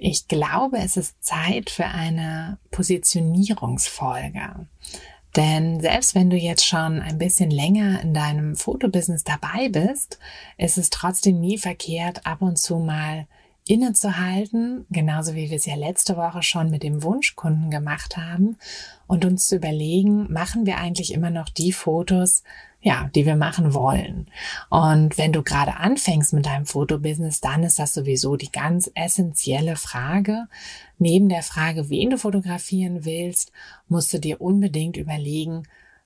Ich glaube, es ist Zeit für eine Positionierungsfolge. Denn selbst wenn du jetzt schon ein bisschen länger in deinem Fotobusiness dabei bist, ist es trotzdem nie verkehrt, ab und zu mal innezuhalten, genauso wie wir es ja letzte Woche schon mit dem Wunschkunden gemacht haben und uns zu überlegen, machen wir eigentlich immer noch die Fotos, ja, die wir machen wollen. Und wenn du gerade anfängst mit deinem Fotobusiness, dann ist das sowieso die ganz essentielle Frage. Neben der Frage, wen du fotografieren willst, musst du dir unbedingt überlegen,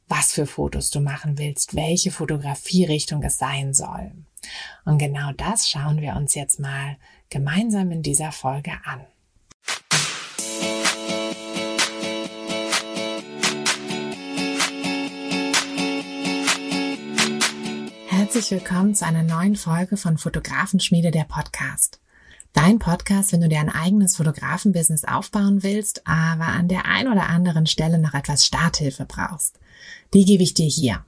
was für Fotos du machen willst, welche Fotografierichtung es sein soll. Und genau das schauen wir uns jetzt mal gemeinsam in dieser Folge an. Herzlich willkommen zu einer neuen Folge von Fotografenschmiede der Podcast. Dein Podcast, wenn du dir ein eigenes Fotografenbusiness aufbauen willst, aber an der ein oder anderen Stelle noch etwas Starthilfe brauchst. Die gebe ich dir hier.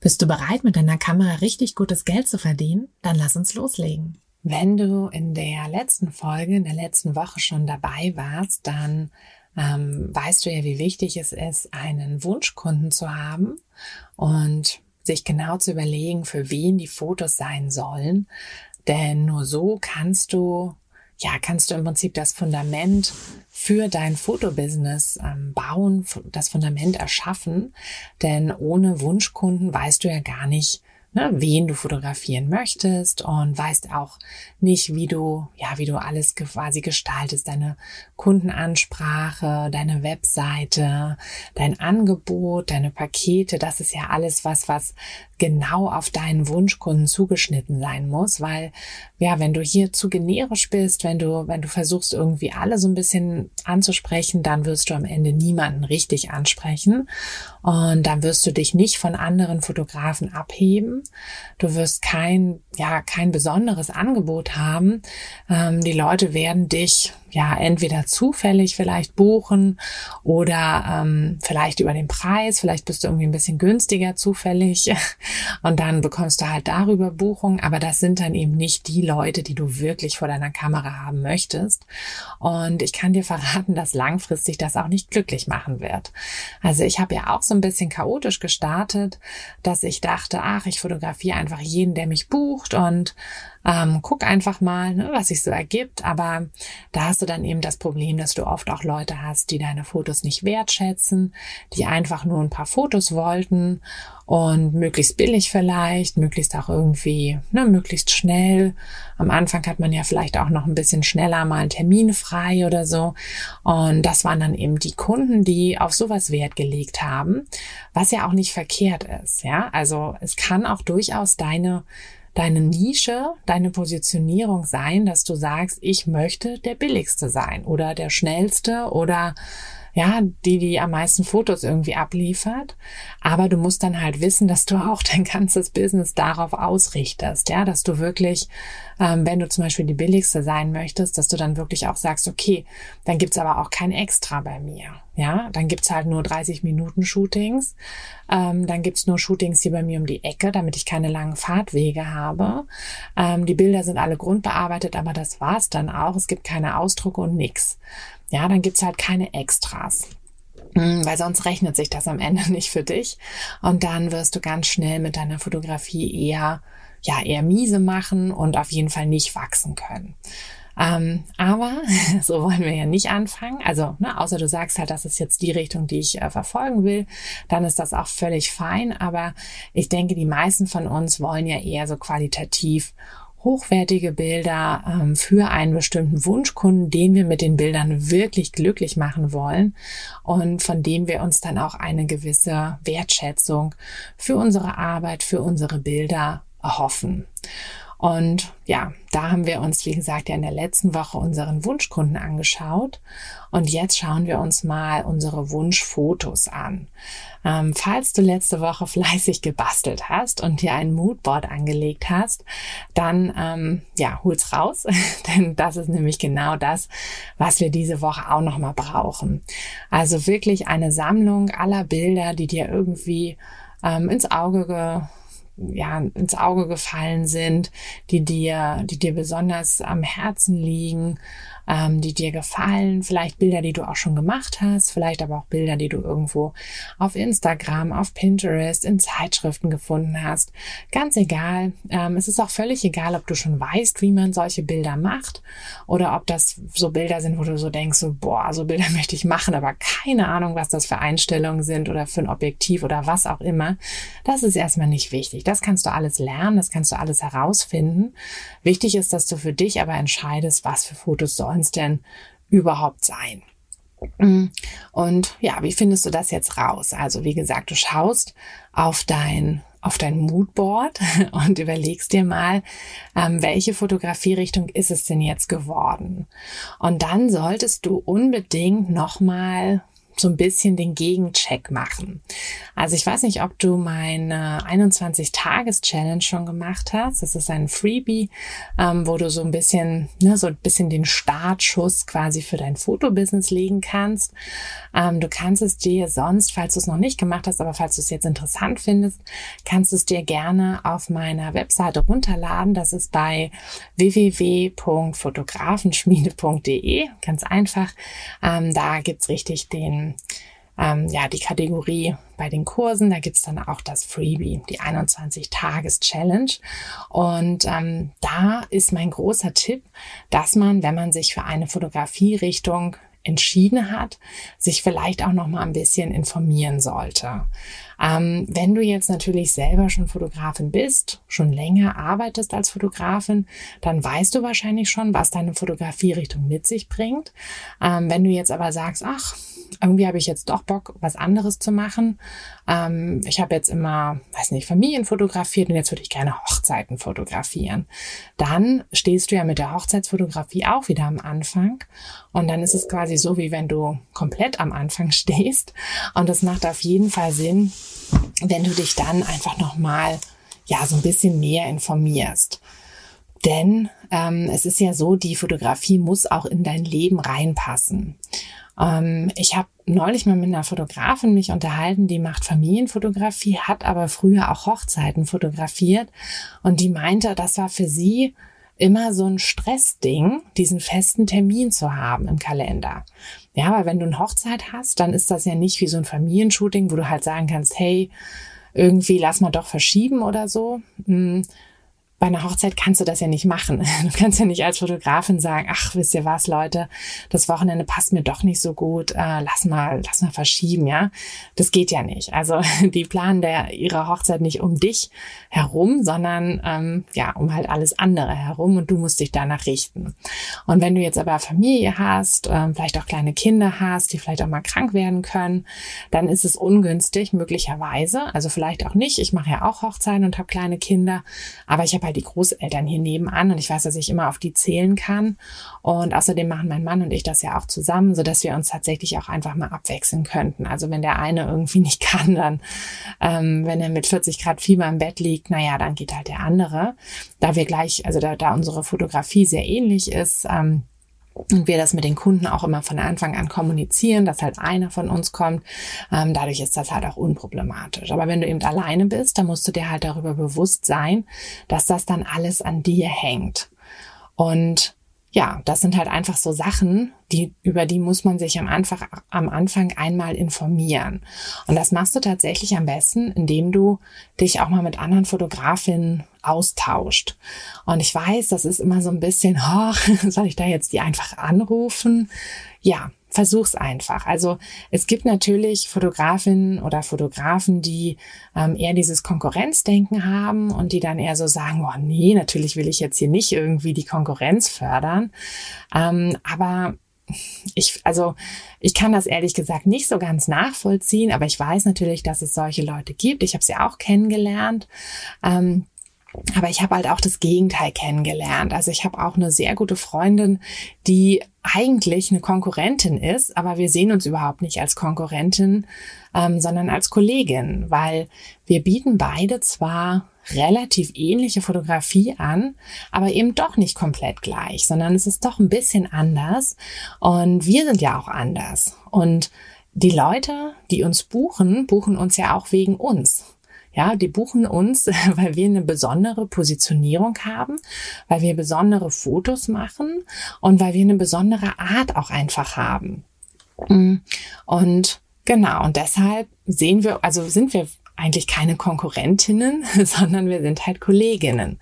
Bist du bereit, mit deiner Kamera richtig gutes Geld zu verdienen? Dann lass uns loslegen. Wenn du in der letzten Folge, in der letzten Woche schon dabei warst, dann ähm, weißt du ja, wie wichtig es ist, einen Wunschkunden zu haben und sich genau zu überlegen, für wen die Fotos sein sollen. Denn nur so kannst du, ja, kannst du im Prinzip das Fundament für dein Fotobusiness ähm, bauen, das Fundament erschaffen. Denn ohne Wunschkunden weißt du ja gar nicht, ne, wen du fotografieren möchtest und weißt auch nicht, wie du, ja, wie du alles quasi gestaltest, deine Kundenansprache, deine Webseite, dein Angebot, deine Pakete, das ist ja alles was, was genau auf deinen Wunschkunden zugeschnitten sein muss, weil ja, wenn du hier zu generisch bist, wenn du, wenn du versuchst irgendwie alle so ein bisschen anzusprechen, dann wirst du am Ende niemanden richtig ansprechen und dann wirst du dich nicht von anderen Fotografen abheben. Du wirst kein, ja, kein besonderes Angebot haben. Ähm, die Leute werden dich ja entweder zufällig vielleicht buchen oder ähm, vielleicht über den Preis, vielleicht bist du irgendwie ein bisschen günstiger zufällig und dann bekommst du halt darüber Buchung, aber das sind dann eben nicht die Leute, die du wirklich vor deiner Kamera haben möchtest. Und ich kann dir verraten, dass langfristig das auch nicht glücklich machen wird. Also ich habe ja auch so ein bisschen chaotisch gestartet, dass ich dachte, ach, ich fotografiere einfach jeden, der mich bucht und ähm, guck einfach mal, ne, was sich so ergibt. Aber da hast du dann eben das Problem, dass du oft auch Leute hast, die deine Fotos nicht wertschätzen, die einfach nur ein paar Fotos wollten und möglichst billig vielleicht, möglichst auch irgendwie, ne, möglichst schnell. Am Anfang hat man ja vielleicht auch noch ein bisschen schneller mal einen Termin frei oder so. Und das waren dann eben die Kunden, die auf sowas Wert gelegt haben, was ja auch nicht verkehrt ist. Ja, also es kann auch durchaus deine deine Nische, deine Positionierung sein, dass du sagst, ich möchte der billigste sein oder der schnellste oder ja, die, die am meisten Fotos irgendwie abliefert. Aber du musst dann halt wissen, dass du auch dein ganzes Business darauf ausrichtest, ja, dass du wirklich, ähm, wenn du zum Beispiel die billigste sein möchtest, dass du dann wirklich auch sagst, okay, dann gibt's aber auch kein Extra bei mir. Ja, dann gibt's halt nur 30 Minuten Shootings. Ähm, dann gibt's nur Shootings hier bei mir um die Ecke, damit ich keine langen Fahrtwege habe. Ähm, die Bilder sind alle grundbearbeitet, aber das war's dann auch. Es gibt keine Ausdrucke und nix. Ja, dann gibt's halt keine Extras hm, weil sonst rechnet sich das am Ende nicht für dich und dann wirst du ganz schnell mit deiner Fotografie eher ja eher miese machen und auf jeden Fall nicht wachsen können. Ähm, aber so wollen wir ja nicht anfangen. Also, ne, außer du sagst halt, das ist jetzt die Richtung, die ich äh, verfolgen will, dann ist das auch völlig fein. Aber ich denke, die meisten von uns wollen ja eher so qualitativ hochwertige Bilder ähm, für einen bestimmten Wunschkunden, den wir mit den Bildern wirklich glücklich machen wollen und von dem wir uns dann auch eine gewisse Wertschätzung für unsere Arbeit, für unsere Bilder erhoffen. Und ja, da haben wir uns, wie gesagt, ja in der letzten Woche unseren Wunschkunden angeschaut. Und jetzt schauen wir uns mal unsere Wunschfotos an. Ähm, falls du letzte Woche fleißig gebastelt hast und dir ein Moodboard angelegt hast, dann ähm, ja, hol's raus, denn das ist nämlich genau das, was wir diese Woche auch nochmal brauchen. Also wirklich eine Sammlung aller Bilder, die dir irgendwie ähm, ins Auge ge ja, ins Auge gefallen sind, die dir, die dir besonders am Herzen liegen, ähm, die dir gefallen, vielleicht Bilder, die du auch schon gemacht hast, vielleicht aber auch Bilder, die du irgendwo auf Instagram, auf Pinterest, in Zeitschriften gefunden hast. Ganz egal. Ähm, es ist auch völlig egal, ob du schon weißt, wie man solche Bilder macht oder ob das so Bilder sind, wo du so denkst, so, boah, so Bilder möchte ich machen, aber keine Ahnung, was das für Einstellungen sind oder für ein Objektiv oder was auch immer. Das ist erstmal nicht wichtig. Das kannst du alles lernen, das kannst du alles herausfinden. Wichtig ist, dass du für dich aber entscheidest, was für Fotos sollen es denn überhaupt sein? Und ja, wie findest du das jetzt raus? Also wie gesagt, du schaust auf dein auf dein Moodboard und überlegst dir mal, ähm, welche Fotografierichtung ist es denn jetzt geworden? Und dann solltest du unbedingt nochmal so ein bisschen den Gegencheck machen. Also ich weiß nicht, ob du meine 21-Tages-Challenge schon gemacht hast. Das ist ein Freebie, ähm, wo du so ein bisschen, ne, so ein bisschen den Startschuss quasi für dein Fotobusiness legen kannst. Ähm, du kannst es dir sonst, falls du es noch nicht gemacht hast, aber falls du es jetzt interessant findest, kannst du es dir gerne auf meiner Webseite runterladen. Das ist bei www.fotografenschmiede.de. Ganz einfach. Ähm, da gibt's richtig den ähm, ja, die Kategorie bei den Kursen. Da gibt's dann auch das Freebie, die 21-Tages-Challenge. Und ähm, da ist mein großer Tipp, dass man, wenn man sich für eine Fotografierichtung entschieden hat, sich vielleicht auch noch mal ein bisschen informieren sollte. Ähm, wenn du jetzt natürlich selber schon Fotografin bist, schon länger arbeitest als Fotografin, dann weißt du wahrscheinlich schon, was deine Fotografierichtung mit sich bringt. Ähm, wenn du jetzt aber sagst, ach, irgendwie habe ich jetzt doch Bock, was anderes zu machen. Ähm, ich habe jetzt immer, weiß nicht, Familien fotografiert und jetzt würde ich gerne Hochzeiten fotografieren. Dann stehst du ja mit der Hochzeitsfotografie auch wieder am Anfang. Und dann ist es quasi so, wie wenn du komplett am Anfang stehst. Und das macht auf jeden Fall Sinn, wenn du dich dann einfach nochmal, ja, so ein bisschen mehr informierst. Denn ähm, es ist ja so, die Fotografie muss auch in dein Leben reinpassen. Ähm, ich habe neulich mal mit einer Fotografin mich unterhalten, die macht Familienfotografie, hat aber früher auch Hochzeiten fotografiert und die meinte, das war für sie immer so ein Stressding, diesen festen Termin zu haben im Kalender. Ja, weil wenn du eine Hochzeit hast, dann ist das ja nicht wie so ein Familienshooting, wo du halt sagen kannst, hey, irgendwie lass mal doch verschieben oder so, hm, bei einer Hochzeit kannst du das ja nicht machen. Du kannst ja nicht als Fotografin sagen, ach, wisst ihr was, Leute, das Wochenende passt mir doch nicht so gut, äh, lass mal, lass mal verschieben, ja. Das geht ja nicht. Also die planen der ihre Hochzeit nicht um dich herum, sondern ähm, ja, um halt alles andere herum und du musst dich danach richten. Und wenn du jetzt aber Familie hast, ähm, vielleicht auch kleine Kinder hast, die vielleicht auch mal krank werden können, dann ist es ungünstig, möglicherweise. Also vielleicht auch nicht. Ich mache ja auch Hochzeiten und habe kleine Kinder, aber ich habe halt die Großeltern hier nebenan und ich weiß, dass ich immer auf die zählen kann. Und außerdem machen mein Mann und ich das ja auch zusammen, so dass wir uns tatsächlich auch einfach mal abwechseln könnten. Also wenn der eine irgendwie nicht kann, dann, ähm, wenn er mit 40 Grad Fieber im Bett liegt, naja, dann geht halt der andere. Da wir gleich, also da, da unsere Fotografie sehr ähnlich ist, ähm, und wir das mit den Kunden auch immer von Anfang an kommunizieren, dass halt einer von uns kommt. Ähm, dadurch ist das halt auch unproblematisch. Aber wenn du eben alleine bist, dann musst du dir halt darüber bewusst sein, dass das dann alles an dir hängt. Und ja, das sind halt einfach so Sachen, die, über die muss man sich am Anfang, am Anfang einmal informieren. Und das machst du tatsächlich am besten, indem du dich auch mal mit anderen Fotografinnen austauscht. Und ich weiß, das ist immer so ein bisschen, oh, soll ich da jetzt die einfach anrufen? Ja, versuch's einfach. Also es gibt natürlich Fotografinnen oder Fotografen, die ähm, eher dieses Konkurrenzdenken haben und die dann eher so sagen, oh nee, natürlich will ich jetzt hier nicht irgendwie die Konkurrenz fördern. Ähm, aber ich, also ich kann das ehrlich gesagt nicht so ganz nachvollziehen, aber ich weiß natürlich, dass es solche Leute gibt. Ich habe sie auch kennengelernt. Ähm, aber ich habe halt auch das Gegenteil kennengelernt. Also ich habe auch eine sehr gute Freundin, die eigentlich eine Konkurrentin ist, aber wir sehen uns überhaupt nicht als Konkurrentin, ähm, sondern als Kollegin, weil wir bieten beide zwar relativ ähnliche Fotografie an, aber eben doch nicht komplett gleich, sondern es ist doch ein bisschen anders und wir sind ja auch anders und die Leute, die uns buchen, buchen uns ja auch wegen uns. Ja, die buchen uns, weil wir eine besondere Positionierung haben, weil wir besondere Fotos machen und weil wir eine besondere Art auch einfach haben. Mm. Und genau, und deshalb sehen wir, also sind wir eigentlich keine Konkurrentinnen, sondern wir sind halt Kolleginnen.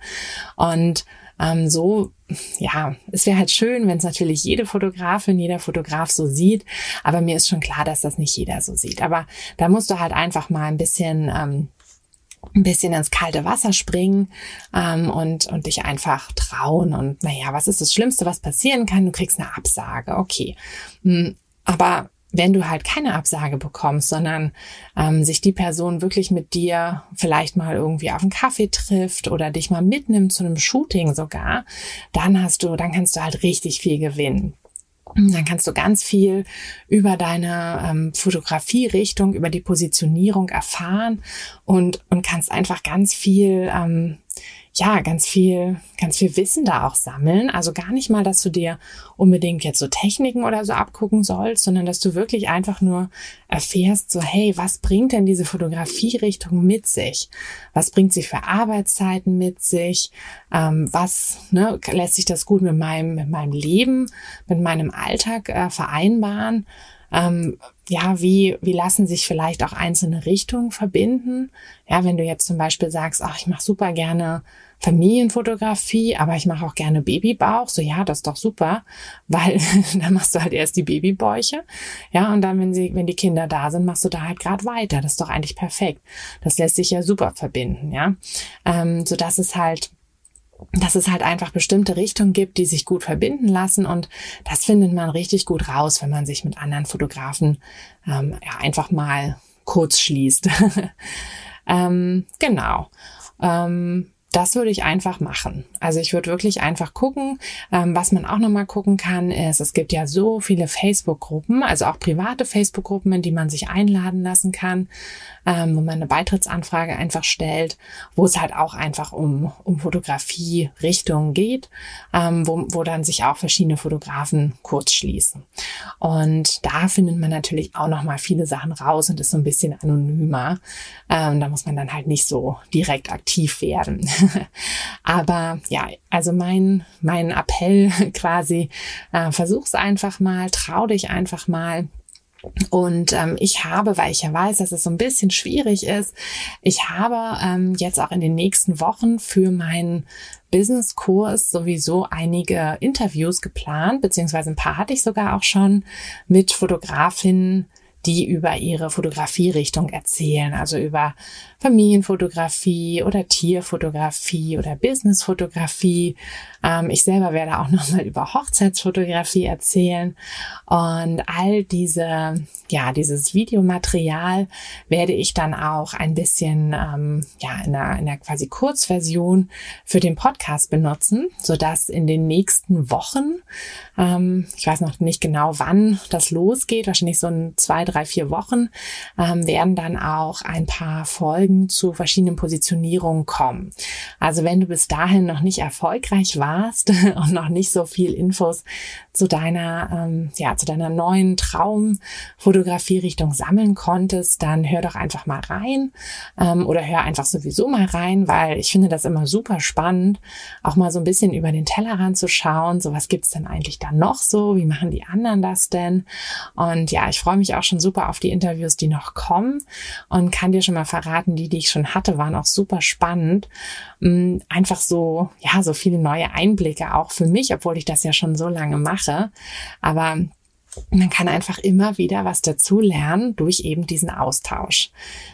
Und ähm, so, ja, es wäre halt schön, wenn es natürlich jede Fotografin, jeder Fotograf so sieht. Aber mir ist schon klar, dass das nicht jeder so sieht. Aber da musst du halt einfach mal ein bisschen ähm, ein bisschen ins kalte Wasser springen ähm, und, und dich einfach trauen. Und naja, was ist das Schlimmste, was passieren kann? Du kriegst eine Absage, okay. Hm, aber wenn du halt keine Absage bekommst, sondern ähm, sich die Person wirklich mit dir vielleicht mal irgendwie auf einen Kaffee trifft oder dich mal mitnimmt zu einem Shooting sogar, dann hast du, dann kannst du halt richtig viel gewinnen. Dann kannst du ganz viel über deine ähm, Fotografierichtung, über die Positionierung erfahren und, und kannst einfach ganz viel ähm, ja, ganz viel, ganz viel Wissen da auch sammeln. Also gar nicht mal, dass du dir unbedingt jetzt so Techniken oder so abgucken sollst, sondern dass du wirklich einfach nur erfährst, so, hey, was bringt denn diese Fotografierichtung mit sich? Was bringt sie für Arbeitszeiten mit sich? Ähm, was ne, lässt sich das gut mit meinem, mit meinem Leben, mit meinem Alltag äh, vereinbaren? Ähm, ja, wie, wie lassen sich vielleicht auch einzelne Richtungen verbinden? Ja, wenn du jetzt zum Beispiel sagst, ach, ich mache super gerne Familienfotografie, aber ich mache auch gerne Babybauch. So, ja, das ist doch super, weil dann machst du halt erst die Babybäuche. Ja, und dann, wenn sie, wenn die Kinder da sind, machst du da halt gerade weiter. Das ist doch eigentlich perfekt. Das lässt sich ja super verbinden, ja. Ähm, so dass es halt dass es halt einfach bestimmte Richtungen gibt, die sich gut verbinden lassen und das findet man richtig gut raus, wenn man sich mit anderen Fotografen ähm, ja, einfach mal kurz schließt. ähm, genau. Ähm, das würde ich einfach machen. Also ich würde wirklich einfach gucken. Ähm, was man auch nochmal gucken kann, ist, es gibt ja so viele Facebook-Gruppen, also auch private Facebook-Gruppen, in die man sich einladen lassen kann, ähm, wo man eine Beitrittsanfrage einfach stellt, wo es halt auch einfach um, um Fotografie-Richtungen geht, ähm, wo, wo dann sich auch verschiedene Fotografen kurz schließen. Und da findet man natürlich auch nochmal viele Sachen raus und ist so ein bisschen anonymer. Ähm, da muss man dann halt nicht so direkt aktiv werden. Aber ja, also mein, mein Appell quasi, äh, versuch's einfach mal, trau dich einfach mal. Und ähm, ich habe, weil ich ja weiß, dass es so ein bisschen schwierig ist, ich habe ähm, jetzt auch in den nächsten Wochen für meinen Business-Kurs sowieso einige Interviews geplant, beziehungsweise ein paar hatte ich sogar auch schon mit Fotografinnen, die über ihre Fotografierichtung erzählen, also über Familienfotografie oder Tierfotografie oder Businessfotografie. Ähm, ich selber werde auch nochmal über Hochzeitsfotografie erzählen und all diese, ja, dieses Videomaterial werde ich dann auch ein bisschen, ähm, ja, in einer, in einer quasi Kurzversion für den Podcast benutzen, so dass in den nächsten Wochen, ähm, ich weiß noch nicht genau, wann das losgeht, wahrscheinlich so in zwei, drei drei, vier Wochen ähm, werden dann auch ein paar Folgen zu verschiedenen Positionierungen kommen. Also wenn du bis dahin noch nicht erfolgreich warst und noch nicht so viel Infos zu deiner, ähm, ja, zu deiner neuen Traumfotografie-Richtung sammeln konntest, dann hör doch einfach mal rein ähm, oder hör einfach sowieso mal rein, weil ich finde das immer super spannend, auch mal so ein bisschen über den Tellerrand zu schauen. So was gibt's denn eigentlich da noch so? Wie machen die anderen das denn? Und ja, ich freue mich auch schon super auf die Interviews, die noch kommen und kann dir schon mal verraten, die, die ich schon hatte, waren auch super spannend. Mm, einfach so, ja, so viele neue Einblicke auch für mich, obwohl ich das ja schon so lange mache. Aber man kann einfach immer wieder was dazu lernen durch eben diesen Austausch.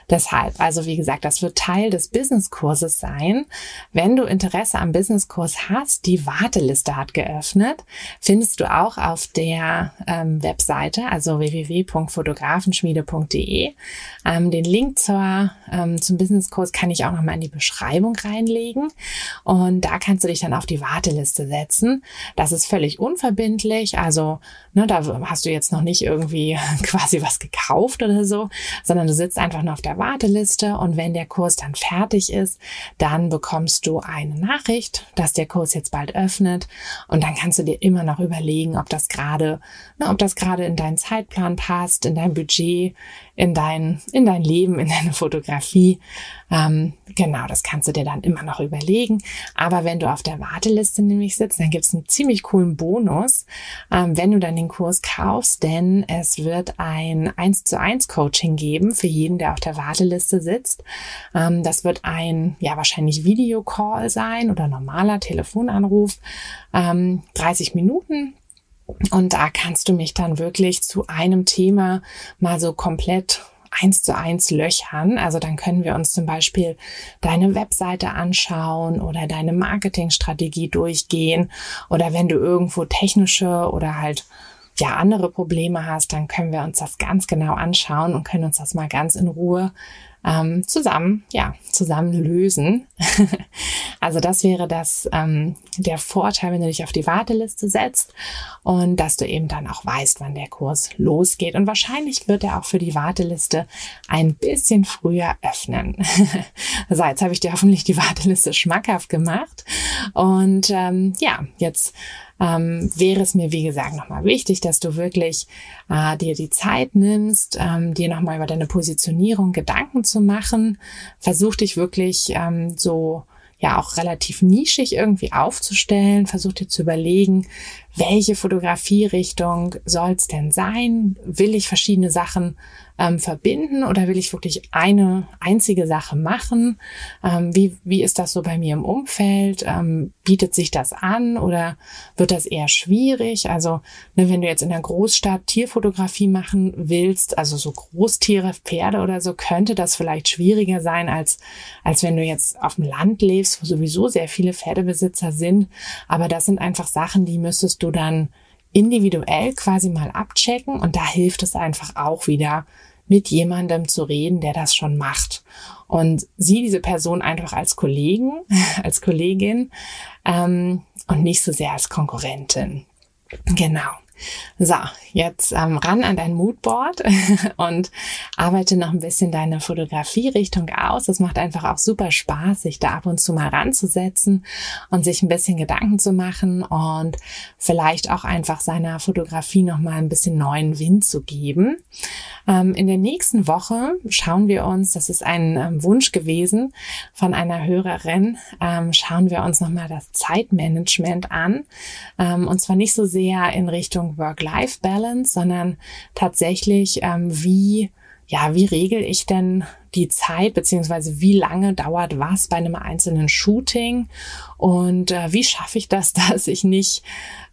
Deshalb, also wie gesagt, das wird Teil des Businesskurses sein. Wenn du Interesse am Businesskurs hast, die Warteliste hat geöffnet, findest du auch auf der ähm, Webseite, also www.fotografenschmiede.de. Ähm, den Link zur, ähm, zum Businesskurs kann ich auch nochmal in die Beschreibung reinlegen und da kannst du dich dann auf die Warteliste setzen. Das ist völlig unverbindlich, also ne, da hast du jetzt noch nicht irgendwie quasi was gekauft oder so, sondern du sitzt einfach nur auf der Warteliste und wenn der Kurs dann fertig ist, dann bekommst du eine Nachricht, dass der Kurs jetzt bald öffnet und dann kannst du dir immer noch überlegen, ob das gerade, ob das gerade in deinen Zeitplan passt, in dein Budget, in dein, in dein Leben, in deine Fotografie. Ähm, genau, das kannst du dir dann immer noch überlegen. Aber wenn du auf der Warteliste nämlich sitzt, dann gibt es einen ziemlich coolen Bonus, ähm, wenn du dann den Kurs kaufst, denn es wird ein 1 zu 1 Coaching geben für jeden, der auf der Warteliste sitzt. Ähm, das wird ein, ja, wahrscheinlich Videocall sein oder normaler Telefonanruf. 30 ähm, Minuten und da kannst du mich dann wirklich zu einem Thema mal so komplett eins zu eins löchern. Also dann können wir uns zum Beispiel deine Webseite anschauen oder deine Marketingstrategie durchgehen. Oder wenn du irgendwo technische oder halt ja andere Probleme hast, dann können wir uns das ganz genau anschauen und können uns das mal ganz in Ruhe ähm, zusammen, ja, zusammen lösen. also das wäre das ähm, der Vorteil, wenn du dich auf die Warteliste setzt und dass du eben dann auch weißt, wann der Kurs losgeht. Und wahrscheinlich wird er auch für die Warteliste ein bisschen früher öffnen. so, jetzt habe ich dir hoffentlich die Warteliste schmackhaft gemacht. Und ähm, ja, jetzt ähm, wäre es mir, wie gesagt, nochmal wichtig, dass du wirklich äh, dir die Zeit nimmst, ähm, dir nochmal über deine Positionierung Gedanken zu machen. Versuch dich wirklich ähm, so ja auch relativ nischig irgendwie aufzustellen. Versuch dir zu überlegen, welche Fotografierichtung soll es denn sein? Will ich verschiedene Sachen ähm, verbinden oder will ich wirklich eine einzige Sache machen? Ähm, wie, wie ist das so bei mir im Umfeld? Ähm, bietet sich das an oder wird das eher schwierig? Also ne, wenn du jetzt in der Großstadt Tierfotografie machen willst, also so Großtiere, Pferde oder so, könnte das vielleicht schwieriger sein, als, als wenn du jetzt auf dem Land lebst, wo sowieso sehr viele Pferdebesitzer sind. Aber das sind einfach Sachen, die müsstest du dann individuell quasi mal abchecken und da hilft es einfach auch wieder, mit jemandem zu reden, der das schon macht. Und sieh diese Person einfach als Kollegen, als Kollegin ähm, und nicht so sehr als Konkurrentin. Genau. So, jetzt ähm, ran an dein Moodboard und arbeite noch ein bisschen deine Fotografie-Richtung aus. Es macht einfach auch super Spaß, sich da ab und zu mal ranzusetzen und sich ein bisschen Gedanken zu machen und vielleicht auch einfach seiner Fotografie noch mal ein bisschen neuen Wind zu geben. Ähm, in der nächsten Woche schauen wir uns, das ist ein ähm, Wunsch gewesen von einer Hörerin, ähm, schauen wir uns noch mal das Zeitmanagement an. Ähm, und zwar nicht so sehr in Work-Life-Balance, sondern tatsächlich, ähm, wie ja, wie regel ich denn die Zeit, beziehungsweise wie lange dauert was bei einem einzelnen Shooting und äh, wie schaffe ich das, dass ich nicht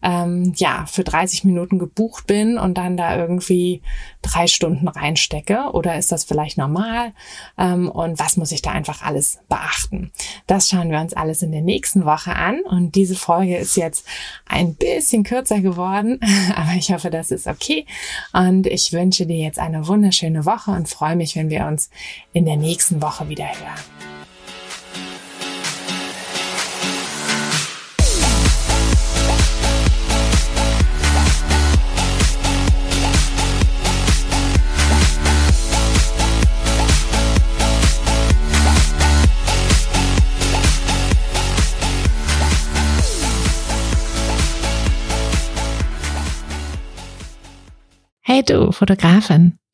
ähm, ja für 30 Minuten gebucht bin und dann da irgendwie drei Stunden reinstecke? Oder ist das vielleicht normal? Ähm, und was muss ich da einfach alles beachten? Das schauen wir uns alles in der nächsten Woche an. Und diese Folge ist jetzt ein bisschen kürzer geworden, aber ich hoffe, das ist okay. Und ich wünsche dir jetzt eine wunderschöne Woche und freue mich, wenn wir uns in der nächsten Woche wieder hören. Hey du, Fotografin